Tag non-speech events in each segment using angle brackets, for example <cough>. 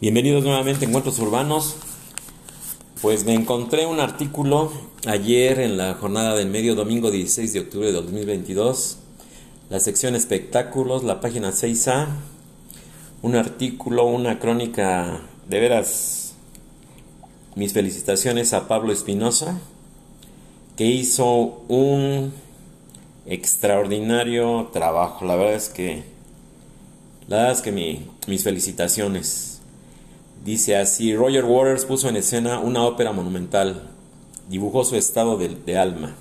Bienvenidos nuevamente a Encuentros Urbanos. Pues me encontré un artículo ayer en la jornada del medio, domingo 16 de octubre de 2022, la sección espectáculos, la página 6A, un artículo, una crónica, de veras, mis felicitaciones a Pablo Espinosa, que hizo un extraordinario trabajo. La verdad es que, la verdad es que mis felicitaciones. Dice así, Roger Waters puso en escena una ópera monumental, dibujó su estado de, alma,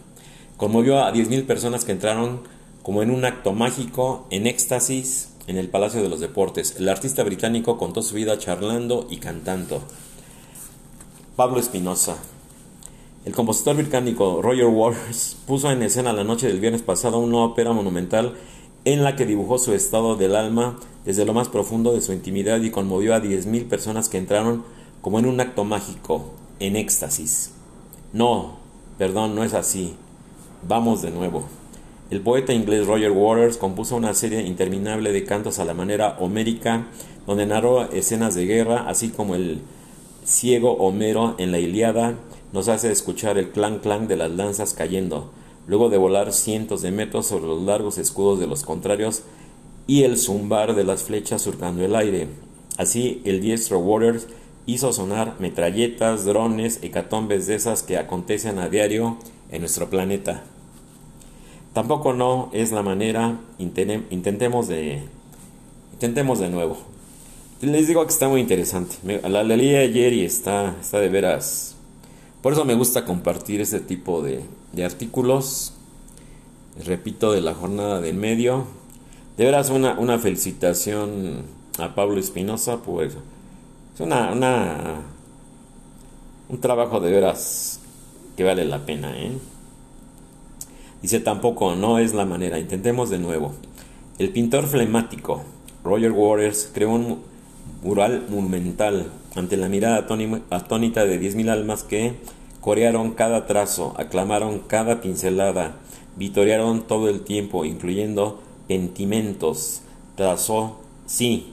conmovió a 10.000 personas que entraron como en un acto mágico, en éxtasis, en el Palacio de los Deportes. El artista británico contó su vida charlando y cantando. Pablo Espinosa. El compositor británico Roger Waters puso en escena la noche del viernes pasado una ópera monumental en la que dibujó su estado del alma desde lo más profundo de su intimidad y conmovió a 10.000 personas que entraron como en un acto mágico, en éxtasis. No, perdón, no es así. Vamos de nuevo. El poeta inglés Roger Waters compuso una serie interminable de cantos a la manera homérica, donde narró escenas de guerra, así como el ciego Homero en la Iliada nos hace escuchar el clan clan de las lanzas cayendo, luego de volar cientos de metros sobre los largos escudos de los contrarios y el zumbar de las flechas surcando el aire. Así, el diestro Waters hizo sonar metralletas, drones, hecatombes de esas que acontecen a diario en nuestro planeta. Tampoco no es la manera, intentemos de, intentemos de nuevo. Les digo que está muy interesante. La, leí ayer y está, está de veras. Por eso me gusta compartir este tipo de, artículos. Repito, de la jornada del medio. De veras, una, una felicitación a Pablo Espinosa, pues es una, una, un trabajo de veras que vale la pena. ¿eh? Dice tampoco, no es la manera, intentemos de nuevo. El pintor flemático Roger Waters creó un mural monumental ante la mirada atónita de 10.000 almas que corearon cada trazo, aclamaron cada pincelada, vitorearon todo el tiempo, incluyendo pentimentos. Trazó, sí,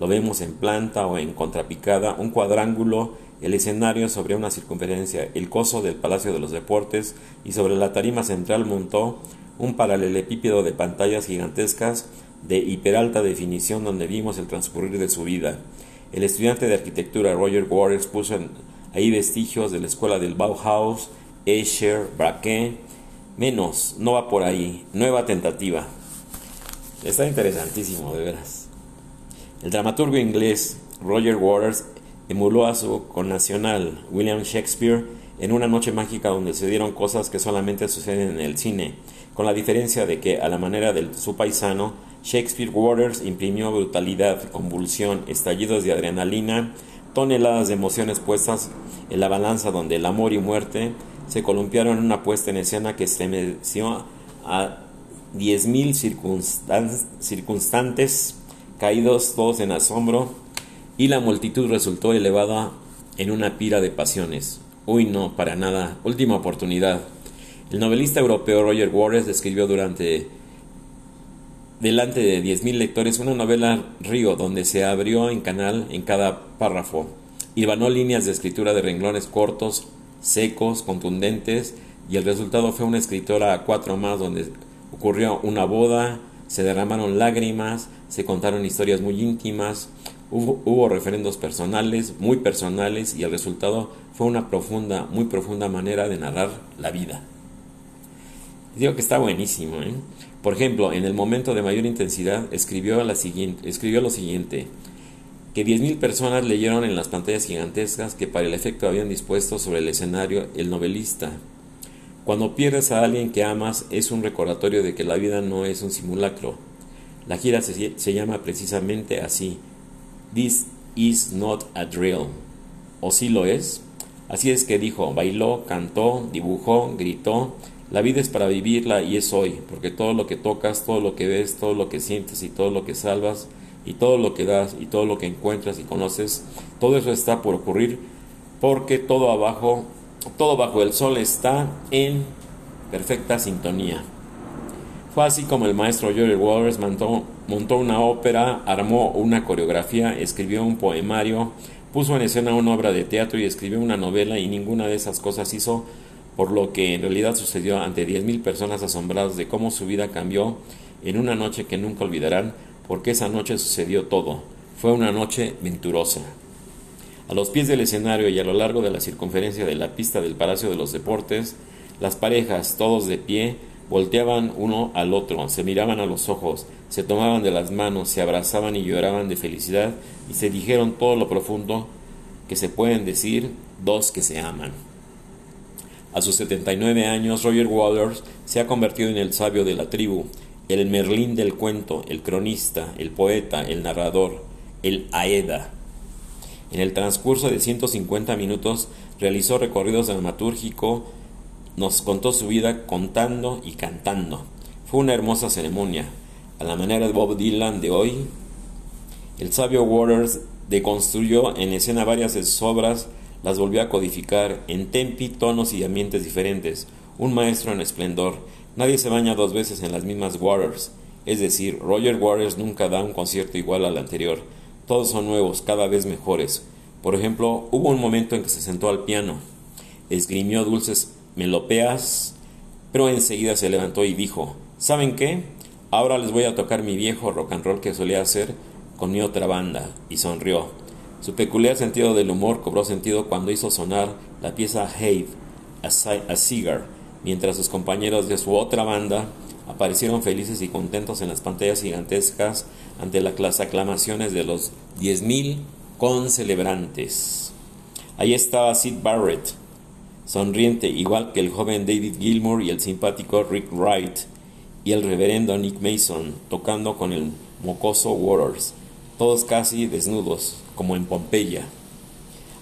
lo vemos en planta o en contrapicada, un cuadrángulo, el escenario sobre una circunferencia, el coso del Palacio de los Deportes y sobre la tarima central montó un paralelepípedo de pantallas gigantescas de hiperalta definición donde vimos el transcurrir de su vida. El estudiante de arquitectura Roger Waters puso en hay vestigios de la escuela del Bauhaus, Escher, Braque. Menos, no va por ahí. Nueva tentativa. Está interesantísimo, de veras. El dramaturgo inglés Roger Waters emuló a su connacional William Shakespeare en una noche mágica donde se dieron cosas que solamente suceden en el cine, con la diferencia de que, a la manera de su paisano, Shakespeare Waters imprimió brutalidad, convulsión, estallidos de adrenalina, toneladas de emociones puestas en la balanza donde el amor y muerte se columpiaron en una puesta en escena que estremeció a 10.000 circunstantes caídos todos en asombro y la multitud resultó elevada en una pira de pasiones. Uy, no, para nada. Última oportunidad. El novelista europeo Roger Waters escribió durante delante de 10.000 lectores una novela Río, donde se abrió en canal en cada párrafo. Hilvanó líneas de escritura de renglones cortos, secos, contundentes, y el resultado fue una escritora a cuatro más donde ocurrió una boda, se derramaron lágrimas, se contaron historias muy íntimas, hubo, hubo referendos personales, muy personales, y el resultado fue una profunda, muy profunda manera de narrar la vida. Digo que está buenísimo, ¿eh? Por ejemplo, en el momento de mayor intensidad escribió, la siguiente, lo siguiente, que 10.000 personas leyeron en las pantallas gigantescas que para el efecto habían dispuesto sobre el escenario el novelista. Cuando pierdes a alguien que amas es un recordatorio de que la vida no es un simulacro. La gira se, se llama precisamente así, This is not a drill. ¿O sí lo es? Así es que dijo, bailó, cantó, dibujó, gritó, la vida es para vivirla y es hoy, porque todo lo que tocas, todo lo que ves, todo lo que sientes y todo lo que salvas y todo lo que das y todo lo que encuentras y conoces, todo eso está por ocurrir porque todo abajo, todo bajo el sol está en perfecta sintonía. Fue así como el maestro George Waters montó, montó una ópera, armó una coreografía, escribió un poemario, puso en escena una obra de teatro y escribió una novela y ninguna de esas cosas hizo por lo que en realidad sucedió ante 10.000 personas asombradas de cómo su vida cambió en una noche que nunca olvidarán, porque esa noche sucedió todo. Fue una noche venturosa. A los pies del escenario y a lo largo de la circunferencia de la pista del Palacio de los Deportes, las parejas, todos de pie, volteaban uno al otro, se miraban a los ojos, se tomaban de las manos, se abrazaban y lloraban de felicidad y se dijeron todo lo profundo que se pueden decir dos que se aman. A sus 79 años, Roger Waters se ha convertido en el sabio de la tribu, el Merlín del cuento, el cronista, el poeta, el narrador, el Aeda. En el transcurso de 150 minutos realizó recorridos dramatúrgico, nos contó su vida contando y cantando. Fue una hermosa ceremonia. A la manera de Bob Dylan de hoy, el sabio Waters deconstruyó en escena varias obras las volvió a codificar en tempi, tonos y ambientes diferentes. Un maestro en esplendor. Nadie se baña dos veces en las mismas waters. Es decir, Roger Waters nunca da un concierto igual al anterior. Todos son nuevos, cada vez mejores. Por ejemplo, hubo un momento en que se sentó al piano, esgrimió dulces melopeas, pero enseguida se levantó y dijo, ¿saben qué? Ahora les voy a tocar mi viejo rock and roll que solía hacer con mi otra banda, y sonrió. Su peculiar sentido del humor cobró sentido cuando hizo sonar la pieza Have a, Cigar, mientras sus compañeros de su otra banda aparecieron felices y contentos en las pantallas gigantescas ante las aclamaciones de los 10.000 concelebrantes. Ahí estaba Sid Barrett, sonriente igual que el joven David Gilmour y el simpático Rick Wright, y el reverendo Nick Mason tocando con el mocoso Waters, todos casi desnudos, como en Pompeya.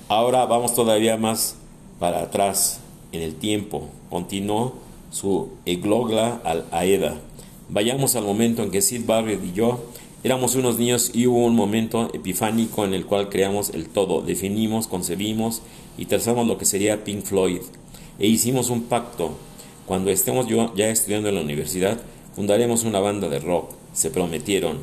Ahora vamos todavía más para atrás en el tiempo. Continuó su eglogla al Aeda. Vayamos al momento en que Sid Barrett y yo éramos unos niños y hubo un momento epifánico en el cual creamos el todo, definimos, concebimos y trazamos lo que sería Pink Floyd. E hicimos un pacto. Cuando estemos yo ya estudiando en la universidad, fundaremos una banda de rock. Se prometieron.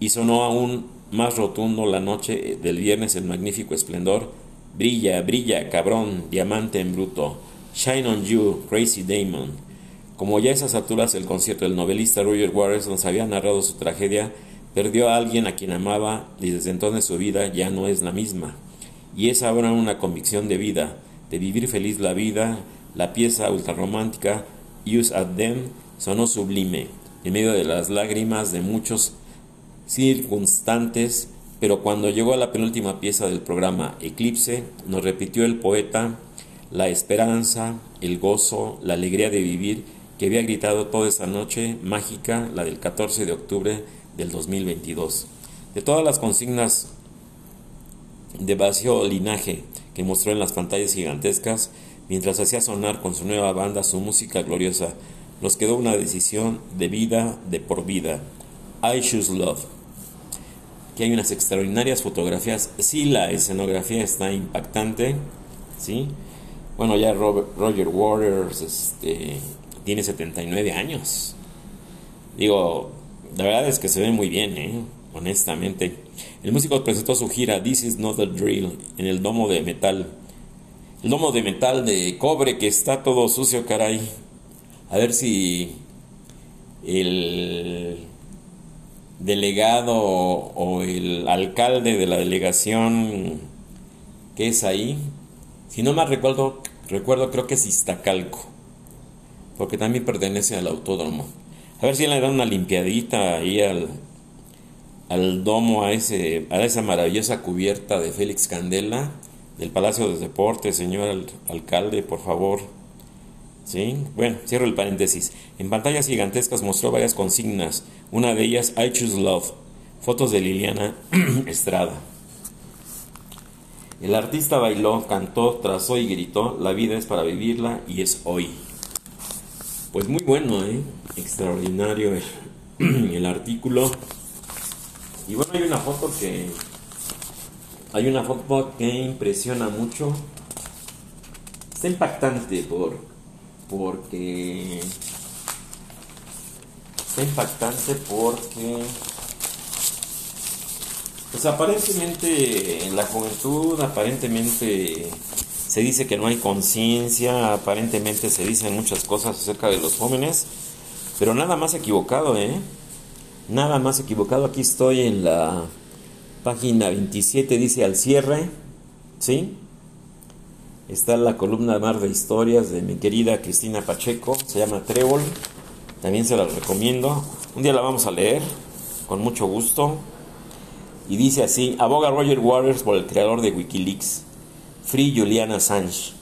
Y sonó aún más rotundo la noche del viernes el magnífico esplendor. Brilla, brilla, cabrón, diamante en bruto. Shine on you, Crazy Damon. Como ya a esas alturas el concierto del novelista Roger Waters nos había narrado su tragedia, perdió a alguien a quien amaba y desde entonces su vida ya no es la misma. Y es ahora una convicción de vida, de vivir feliz la vida, la pieza ultrarromántica Use at Them sonó sublime, en medio de las lágrimas de muchos circunstantes, pero cuando llegó a la penúltima pieza del programa Eclipse, nos repitió el poeta la esperanza, el gozo, la alegría de vivir que había gritado toda esa noche mágica, la del 14 de octubre del 2022. De todas las consignas de vacío linaje que mostró en las pantallas gigantescas, mientras hacía sonar con su nueva banda su música gloriosa, nos quedó una decisión de vida, de por vida. I Choose Love que hay unas extraordinarias fotografías. Sí, la escenografía está impactante, ¿sí? Bueno, ya Roger Waters este, tiene 79 años. Digo, la verdad es que se ve muy bien, ¿eh? honestamente. El músico presentó su gira This Is Not a Drill en el domo de metal. El domo de metal de cobre que está todo sucio, caray. A ver si el delegado o, el alcalde de la delegación que es ahí, si no me recuerdo, recuerdo creo que es Iztacalco, porque también pertenece al autódromo. A ver si le dan una limpiadita ahí al, al domo, a, ese, a esa maravillosa cubierta de Félix Candela del Palacio de Deportes, señor alcalde, por favor. ¿Sí? Bueno, cierro el paréntesis. En pantallas gigantescas mostró varias consignas. Una de ellas, I Choose Love. Fotos de Liliana <clears throat> Estrada. El artista bailó, cantó, trazó y gritó, la vida es para vivirla y es hoy. Pues muy bueno, ¿eh? Extraordinario el, <clears throat> el artículo. Y bueno, hay una foto que... Hay una foto que impresiona mucho. Está impactante por porque está impactante porque pues aparentemente en la juventud aparentemente se dice que no hay conciencia, aparentemente se dicen muchas cosas acerca de los jóvenes, pero nada más equivocado, ¿eh? Nada más equivocado. Aquí estoy en la página 27, dice al cierre, ¿sí? Está la columna Mar de Historias de mi querida Cristina Pacheco, se llama Trébol, también se la recomiendo. Un día la vamos a leer, con mucho gusto. Y dice así, aboga Roger Waters por el creador de Wikileaks, Free Julian Assange.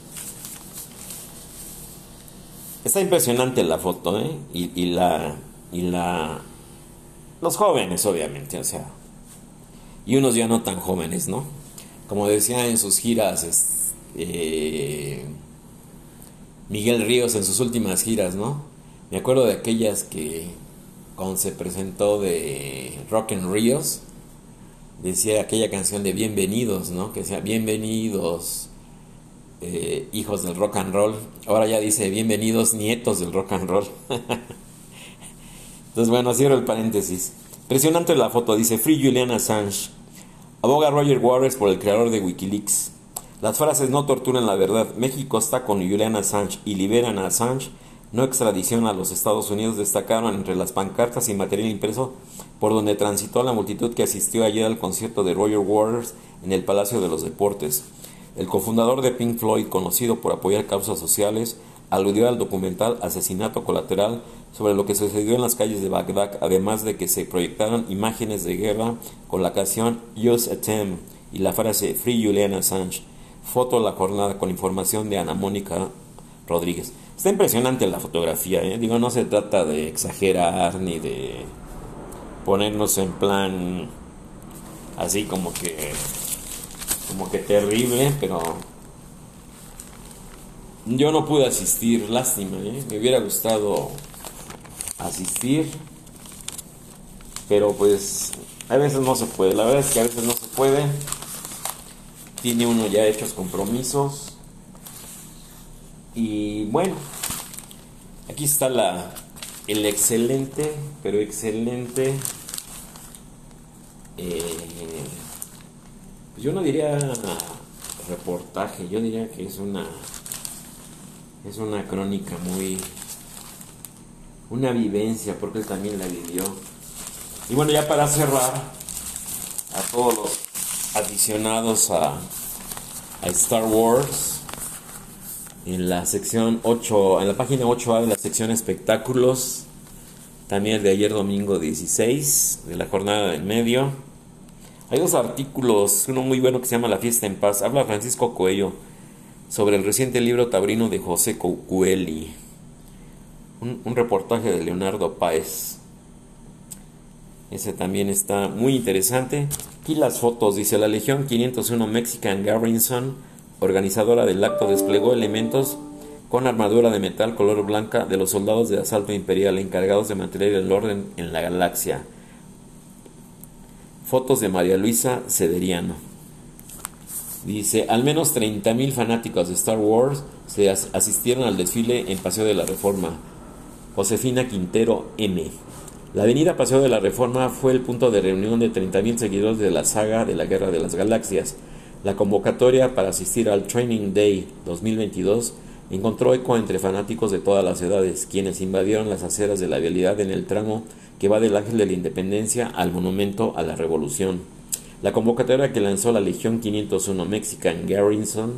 Está impresionante la foto, ¿eh? Y, la... Y la... Los jóvenes, obviamente, o sea. Y unos ya no tan jóvenes, ¿no? Como decía en sus giras, eh, Miguel Ríos en sus últimas giras, ¿no? Me acuerdo de aquellas que cuando se presentó de Rock and Ríos, decía aquella canción de Bienvenidos, ¿no? Que decía Bienvenidos, eh, hijos del rock and roll. Ahora ya dice Bienvenidos, nietos del rock and roll. <laughs> Entonces, bueno, cierro el paréntesis. Impresionante la foto, dice Free Julian Assange. Aboga Roger Waters por el creador de Wikileaks. Las frases no torturan la verdad. México está con Julian Assange y liberan a Assange. No extradición a los Estados Unidos destacaron entre las pancartas y material impreso por donde transitó la multitud que asistió ayer al concierto de Roger Waters en el Palacio de los Deportes. El cofundador de Pink Floyd, conocido por apoyar causas sociales, aludió al documental Asesinato Colateral sobre lo que sucedió en las calles de Bagdad, además de que se proyectaron imágenes de guerra con la canción Use a Tem y la frase Free Julian Assange. Foto la jornada con información de Ana Mónica Rodríguez. Está impresionante la fotografía, ¿eh? digo, no se trata de exagerar ni de ponernos en plan así como que como que terrible, pero yo no pude asistir, lástima, ¿eh? me hubiera gustado asistir, pero pues a veces no se puede, la verdad es que a veces no se puede, tiene uno ya hechos compromisos y bueno, aquí está la, el excelente, pero excelente, eh, yo no diría reportaje, yo diría que es una, es una crónica muy, una vivencia, porque él también la vivió. Y bueno, ya para cerrar, a todos los aficionados a, Star Wars, en la sección 8, en la página 8A de la sección espectáculos, también el de ayer domingo 16 de la jornada del medio. Hay dos artículos, uno muy bueno que se llama La fiesta en paz, habla Francisco Coello sobre el reciente libro tabrino de José Cocueli, un, un reportaje de Leonardo Páez. Ese también está muy interesante. Aquí las fotos, dice la Legión 501 Mexican Garrison organizadora del acto, desplegó elementos con armadura de metal color blanca de los soldados de asalto imperial encargados de mantener el orden en la galaxia. Fotos de María Luisa Cederiano. Dice, al menos 30.000 fanáticos de Star Wars se asistieron al desfile en Paseo de la Reforma. Josefina Quintero M. La avenida Paseo de la Reforma fue el punto de reunión de 30.000 seguidores de la saga de la Guerra de las Galaxias la convocatoria para asistir al Training Day 2022 encontró eco entre fanáticos de todas las edades, quienes invadieron las aceras de la vialidad en el tramo que va del Ángel de la Independencia al Monumento a la Revolución. La convocatoria que lanzó la Legión 501 Mexican Garrison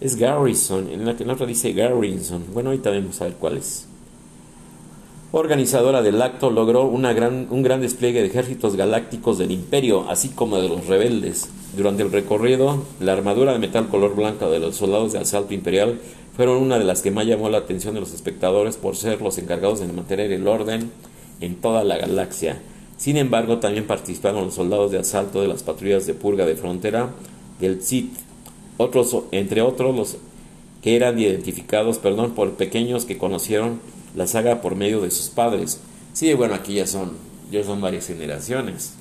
es Garrison, en la que otra dice Garrison. Bueno, ahorita vamos a ver cuál es organizadora del acto, logró una gran, un gran despliegue de ejércitos galácticos del imperio, así como de los rebeldes. Durante el recorrido, la armadura de metal color blanca de los soldados de asalto imperial fueron una de las que más llamó la atención de los espectadores por ser los encargados de mantener el orden en toda la galaxia. Sin embargo, también participaron los soldados de asalto de las patrullas de purga de frontera del Sith, otros, entre otros los que eran identificados perdón, por pequeños que conocieron la saga por medio de sus padres. Sí, bueno, aquí ya son, ya son varias generaciones.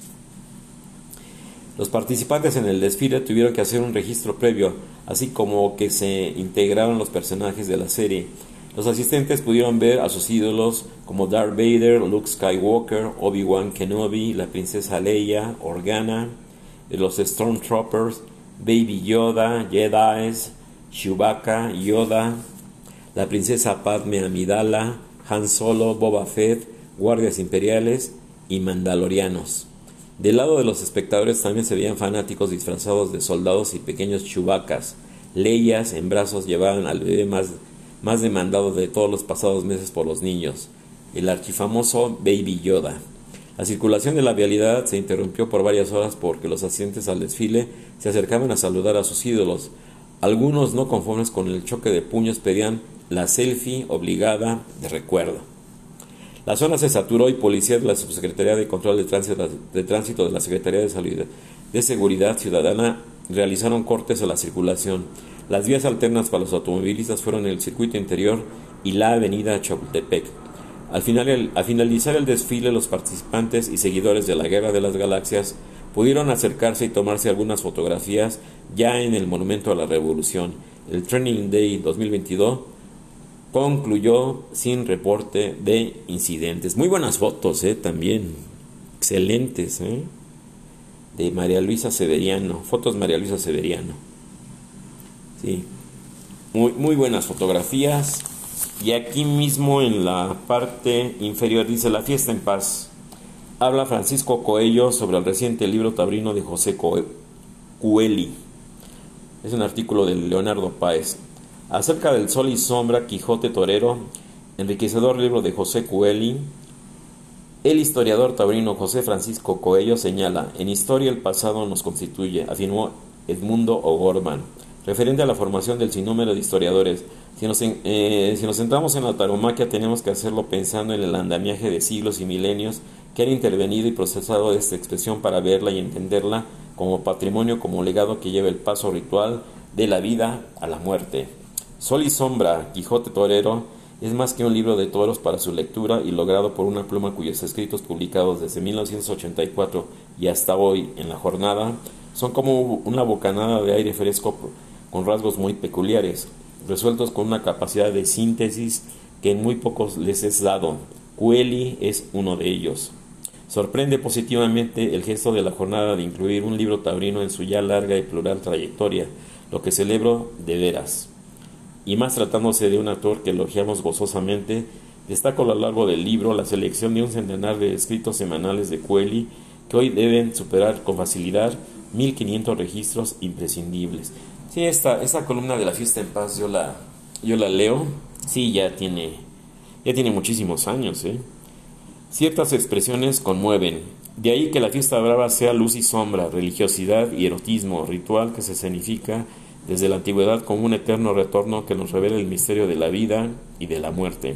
Los participantes en el desfile tuvieron que hacer un registro previo, así como que se integraron los personajes de la serie. Los asistentes pudieron ver a sus ídolos como Darth Vader, Luke Skywalker, Obi-Wan Kenobi, la princesa Leia, Organa, los Stormtroopers, Baby Yoda, Jedi, Chewbacca, Yoda, la princesa Padme Amidala, Han Solo, Boba Fett, guardias imperiales y mandalorianos. Del lado de los espectadores también se veían fanáticos disfrazados de soldados y pequeños chubacas. Leyas en brazos llevaban al bebé más más demandado de todos los pasados meses por los niños, el archifamoso Baby Yoda. La circulación de la vialidad se interrumpió por varias horas porque los asistentes al desfile se acercaban a saludar a sus ídolos. Algunos no conformes con el choque de puños pedían la selfie obligada de recuerdo. La zona se saturó y policías de la Subsecretaría de Control de Tránsito de, tránsito de la Secretaría de, Seguridad Ciudadana realizaron cortes a la circulación. Las vías alternas para los automovilistas fueron el circuito interior y la avenida Chapultepec. Al, al finalizar el desfile, los participantes y seguidores de la Guerra de las Galaxias pudieron acercarse y tomarse algunas fotografías ya en el Monumento a la Revolución. El Training Day 2022 concluyó sin reporte de incidentes. Muy buenas fotos, eh, también. Excelentes, eh, De María Luisa Severiano. Fotos María Luisa Severiano. Sí. Muy, muy buenas fotografías. Y aquí mismo en la parte inferior dice La fiesta en paz. Habla Francisco Coello sobre el reciente libro tabrino de José Cueli. Es un artículo de Leonardo Páez. Acerca del sol y sombra, Quijote Torero, enriquecedor libro de José Cueli. El historiador tabrino José Francisco Coello señala, en historia el pasado nos constituye, afirmó Edmundo O'Gorman referente a la formación del sinnúmero de historiadores. Si nos, eh, si nos centramos en la taromaquia, tenemos que hacerlo pensando en el andamiaje de siglos y milenios que han intervenido y procesado esta expresión para verla y entenderla como patrimonio, como legado que lleva el paso ritual de la vida a la muerte. Sol y Sombra, Quijote Torero, es más que un libro de toros para su lectura y logrado por una pluma cuyos escritos publicados desde 1984 y hasta hoy en la jornada son como una bocanada de aire fresco con rasgos muy peculiares, resueltos con una capacidad de síntesis que en muy pocos les es dado. Cueli es uno de ellos. Sorprende positivamente el gesto de la jornada de incluir un libro taurino en su ya larga y plural trayectoria, lo que celebro de veras. Y más tratándose de un autor que elogiamos gozosamente, destaco a lo largo del libro la selección de un centenar de escritos semanales de Cueli que hoy deben superar con facilidad 1500 registros imprescindibles. Sí, esta, esta columna de la fiesta en paz yo la, yo la leo. Sí, ya tiene, ya tiene muchísimos años. ¿eh? Ciertas expresiones conmueven. De ahí que la fiesta brava sea luz y sombra, religiosidad y erotismo, ritual que se escenifica desde la antigüedad como un eterno retorno que nos revela el misterio de la vida y de la muerte.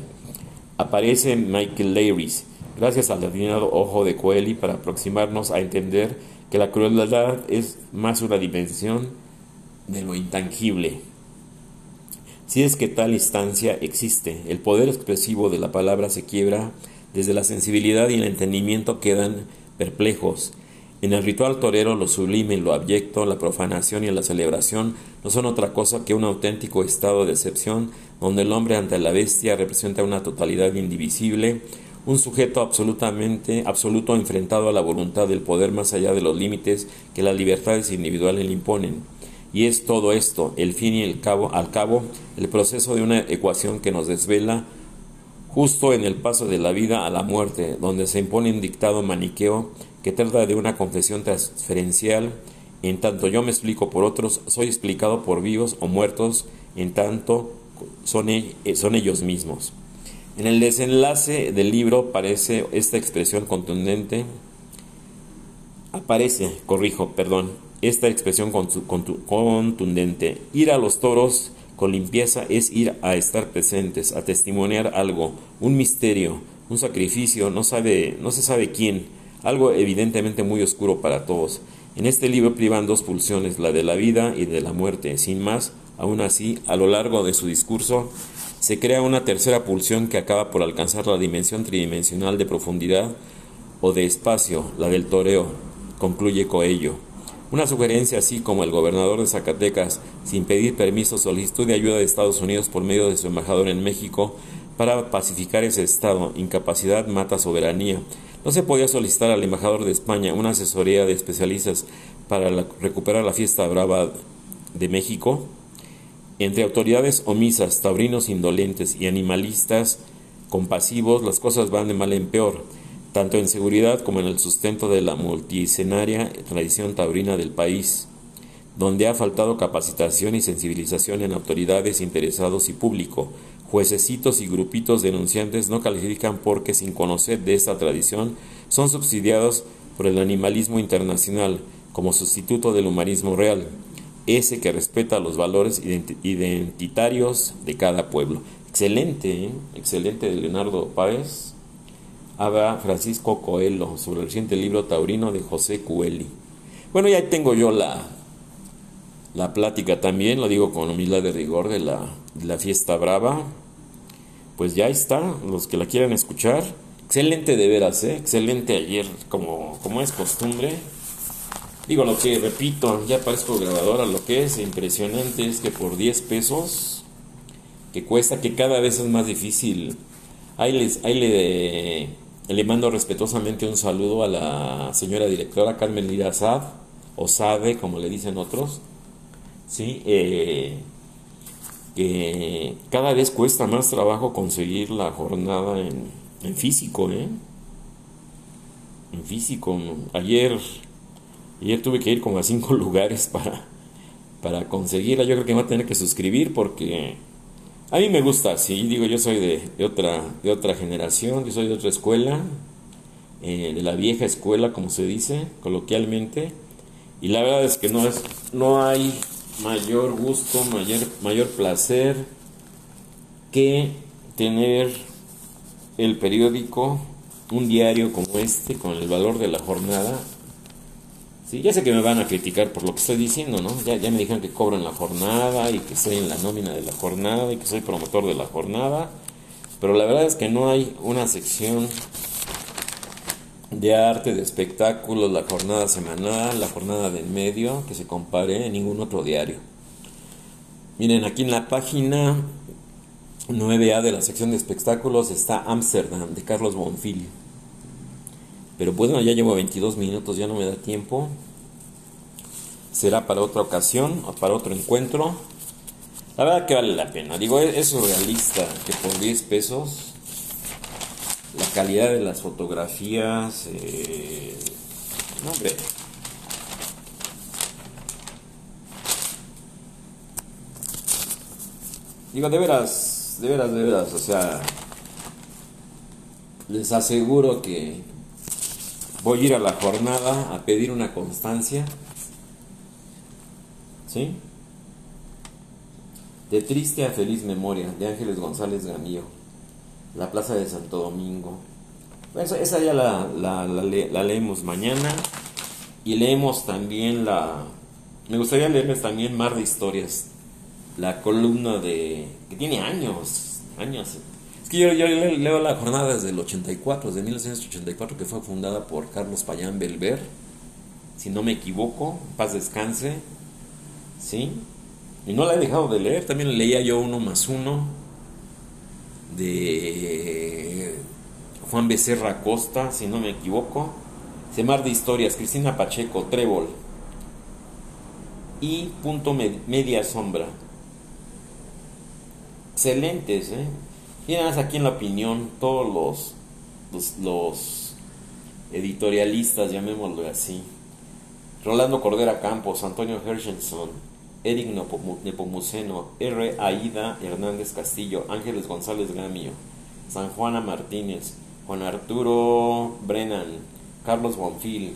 Aparece Michael Lewis, gracias al atinado ojo de Coeli para aproximarnos a entender que la crueldad es más una dimensión de lo intangible. Si es que tal instancia existe, el poder expresivo de la palabra se quiebra, desde la sensibilidad y el entendimiento quedan perplejos. En el ritual torero lo sublime y lo abyecto, la profanación y la celebración no son otra cosa que un auténtico estado de excepción donde el hombre ante la bestia representa una totalidad indivisible, un sujeto absolutamente absoluto enfrentado a la voluntad del poder más allá de los límites que las libertades individuales le imponen. Y es todo esto, el fin y el cabo, al cabo, el proceso de una ecuación que nos desvela justo en el paso de la vida a la muerte, donde se impone un dictado maniqueo que trata de una confesión transferencial, en tanto yo me explico por otros, soy explicado por vivos o muertos, en tanto son, eh, ellos mismos. En el desenlace del libro aparece esta expresión contundente, aparece, corrijo, perdón, esta expresión contundente. Ir a los toros con limpieza es ir a estar presentes, a testimoniar algo, un misterio, un sacrificio, no, sabe, no se sabe quién, algo evidentemente muy oscuro para todos. En este libro privan dos pulsiones, la de la vida y de la muerte. Sin más, aún así, a lo largo de su discurso, se crea una tercera pulsión que acaba por alcanzar la dimensión tridimensional de profundidad o de espacio, la del toreo, concluye Coello. Una sugerencia así como el gobernador de Zacatecas, sin pedir permiso, solicitud de ayuda de Estados Unidos por medio de su embajador en México para pacificar ese estado. Incapacidad mata soberanía. No se podía solicitar al embajador de España una asesoría de especialistas para recuperar la fiesta brava de México. Entre autoridades omisas, taurinos indolentes y animalistas compasivos, las cosas van de mal en peor tanto en seguridad como en el sustento de la multiescenaria tradición taurina del país, donde ha faltado capacitación y sensibilización en autoridades, interesados y público. Juececitos y grupitos denunciantes no califican porque sin conocer de esta tradición son subsidiados por el animalismo internacional como sustituto del humanismo real, ese que respeta los valores identitarios de cada pueblo. Excelente, ¿eh? excelente de Leonardo Páez habla Francisco Coelho sobre el reciente libro taurino de José Cueli. Bueno, ya tengo yo la, la plática también, lo digo con humildad de rigor, de la, la fiesta brava. Pues ya está, los que la quieran escuchar. Excelente de veras, ¿eh? excelente ayer, como, como es costumbre. Digo lo que repito, ya parezco grabadora, lo que es impresionante es que por 10 pesos, que cuesta, que cada vez es más difícil. Ahí, les, ahí le le mando respetuosamente un saludo a la señora directora Carmen Lira Sad, o Sade, como le dicen otros, ¿sí? Eh, que cada vez cuesta más trabajo conseguir la jornada en, físico, ¿eh? En físico. Ayer, ayer tuve que ir como a cinco <laughs> lugares para, para conseguirla. Yo creo que me voy a tener que suscribir porque a mí me gusta, sí, digo, yo soy de, otra, de otra generación, yo soy de otra escuela, eh, de la vieja escuela, como se dice coloquialmente, y la verdad es que no, es, no hay mayor gusto, mayor, mayor placer que tener el periódico, un diario como este, con el valor de la jornada, Sí, ya sé que me van a criticar por lo que estoy diciendo, ¿no? Ya, ya me dijeron que cobro en la jornada y que estoy en la nómina de la jornada y que soy promotor de la jornada. Pero la verdad es que no hay una sección de arte, de espectáculos, la jornada semanal, la jornada del medio, que se compare en ningún otro diario. Miren, aquí en la página 9A de la sección de espectáculos está Amsterdam, de Carlos Bonfil. Pero bueno, ya llevo 22 minutos, ya no me da tiempo. Será para otra ocasión o para otro encuentro. La verdad que vale la pena. Digo, es, surrealista que por 10 pesos la calidad de las fotografías... Eh, no, hombre. Digo, de veras, de veras, de veras, o sea, les aseguro que voy a ir a la jornada a pedir una constancia. ¿Sí? De triste a feliz memoria, de Ángeles González Gamillo, la Plaza de Santo Domingo. Esa, esa ya la, la, la, leemos mañana y leemos también la... Me gustaría leerles también Mar de Historias, la columna de... que tiene años, años, es que yo, leo la jornada desde el 84, desde 1984, que fue fundada por Carlos Payán Belver, si no me equivoco, paz descanse, ¿sí? Y no la he dejado de leer, también leía yo uno más uno de Juan Becerra Costa, si no me equivoco, Semar de Historias, Cristina Pacheco, Trébol y Punto Media Sombra. Excelentes, ¿eh? Más aquí en la opinión, todos los, los, editorialistas, llamémoslo así. Rolando Cordera Campos, Antonio Hershenson, Eric Nepomuceno, R. Aida Hernández Castillo, Ángeles González Gamio, San Juana Martínez, Juan Arturo Brennan, Carlos Bonfil,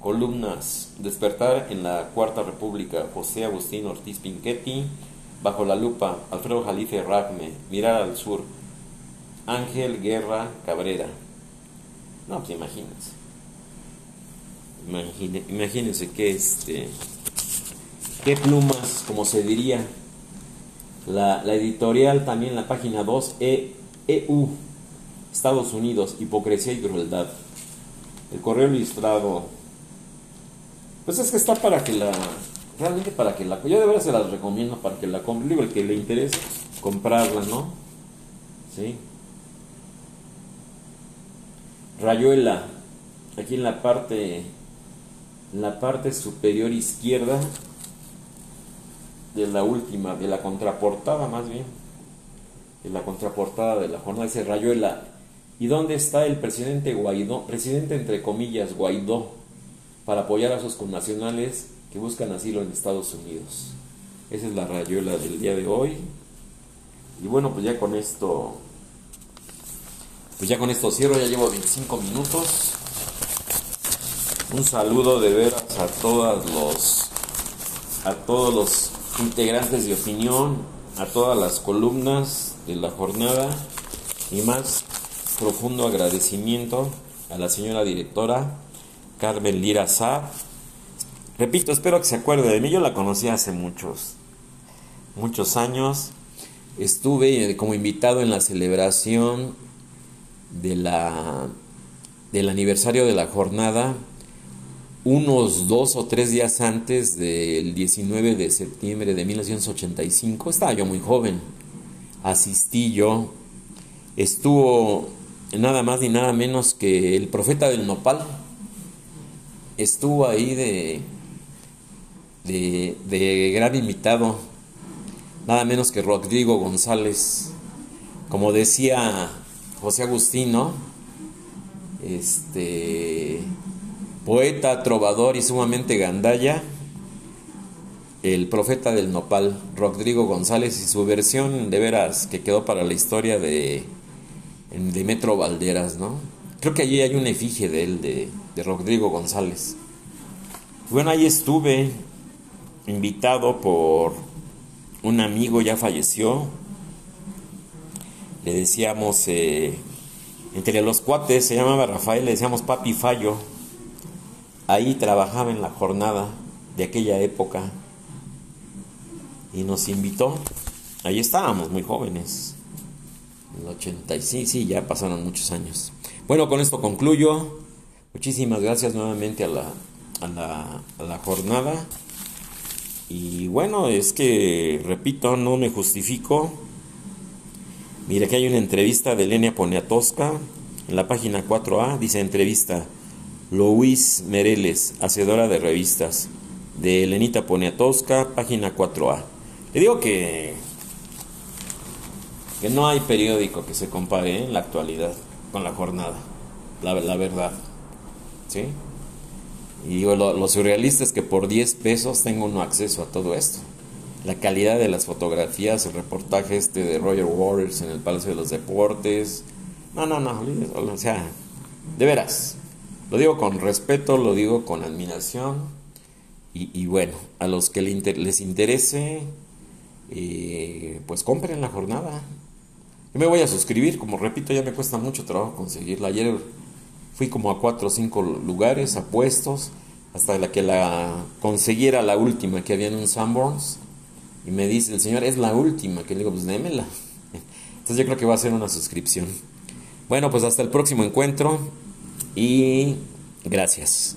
columnas, Despertar en la Cuarta República, José Agustín Ortiz Pinchetti, Bajo la lupa, Alfredo Jalife Ragme, Mirar al sur, Ángel Guerra Cabrera. No, pues imagínense. imagínense qué este. qué plumas, como se diría. La, editorial también, la página 2, e, EU, Estados Unidos, Hipocresía y Crueldad. El correo ilustrado Pues es que está para que la. Realmente para que la. Yo de verdad se las recomiendo para que la compre. Digo, el que le interese, comprarla, ¿no? Sí. Rayuela. Aquí en la parte. En la parte superior izquierda. De la última, de la contraportada más bien. De la contraportada de la jornada dice Rayuela. ¿Y dónde está el presidente Guaidó? Presidente entre comillas, Guaidó para apoyar a sus connacionales que buscan asilo en Estados Unidos. Esa es la rayuela del día de hoy. Y bueno, pues ya con esto, pues ya con esto cierro, ya llevo 25 minutos. Un saludo de veras a todos los, a todos los integrantes de opinión, a todas las columnas de la jornada y más profundo agradecimiento a la señora directora Carmen Lira Saab. Repito, espero que se acuerde de mí. Yo la conocí hace muchos, muchos años. Estuve como invitado en la celebración de la, del aniversario de la jornada unos dos o tres días antes del 19 de septiembre de 1985. Estaba yo muy joven. Asistí yo. Estuvo nada más ni nada menos que el profeta del nopal estuvo ahí de, de, gran invitado, nada menos que Rodrigo González. Como decía José Agustino, este poeta, trovador y sumamente gandalla, el profeta del nopal, Rodrigo González, y su versión de veras que quedó para la historia de, de Metro Valderas, ¿no? Creo que allí hay una efigie de él, de, de Rodrigo González. Bueno, ahí estuve invitado por un amigo, ya falleció. Le decíamos, eh, entre los cuates, se llamaba Rafael, le decíamos Papi Fallo. Ahí trabajaba en la jornada de aquella época y nos invitó. Ahí estábamos muy jóvenes. En el 86, sí, ya pasaron muchos años. Bueno, con esto concluyo. Muchísimas gracias nuevamente a la, a la, a la jornada. Y bueno, es que, repito, no me justifico. Mira que hay una entrevista de Elenia Poniatowska en la página 4A. Dice entrevista Luis Mereles, hacedora de revistas. De Elenita Poniatowska, página 4A. Le digo que, que no hay periódico que se compare en la actualidad con la jornada. La, la verdad. ¿Sí? Y digo, lo, surrealista es que por 10 pesos tengo uno acceso a todo esto. La calidad de las fotografías, el reportaje este de Roger Waters en el Palacio de los Deportes. No, no, no, o sea, de veras. Lo digo con respeto, lo digo con admiración. Y, bueno, a los que les interese, eh, pues compren la jornada. Yo me voy a suscribir, como repito, ya me cuesta mucho trabajo conseguirla. Ayer Fui como a cuatro o cinco lugares, a puestos, hasta la que la consiguiera la última que había en un Sanborns. Y me dice el señor, es la última. Que le digo, pues démela. <laughs> Entonces yo creo que va a ser una suscripción. Bueno, pues hasta el próximo encuentro y gracias.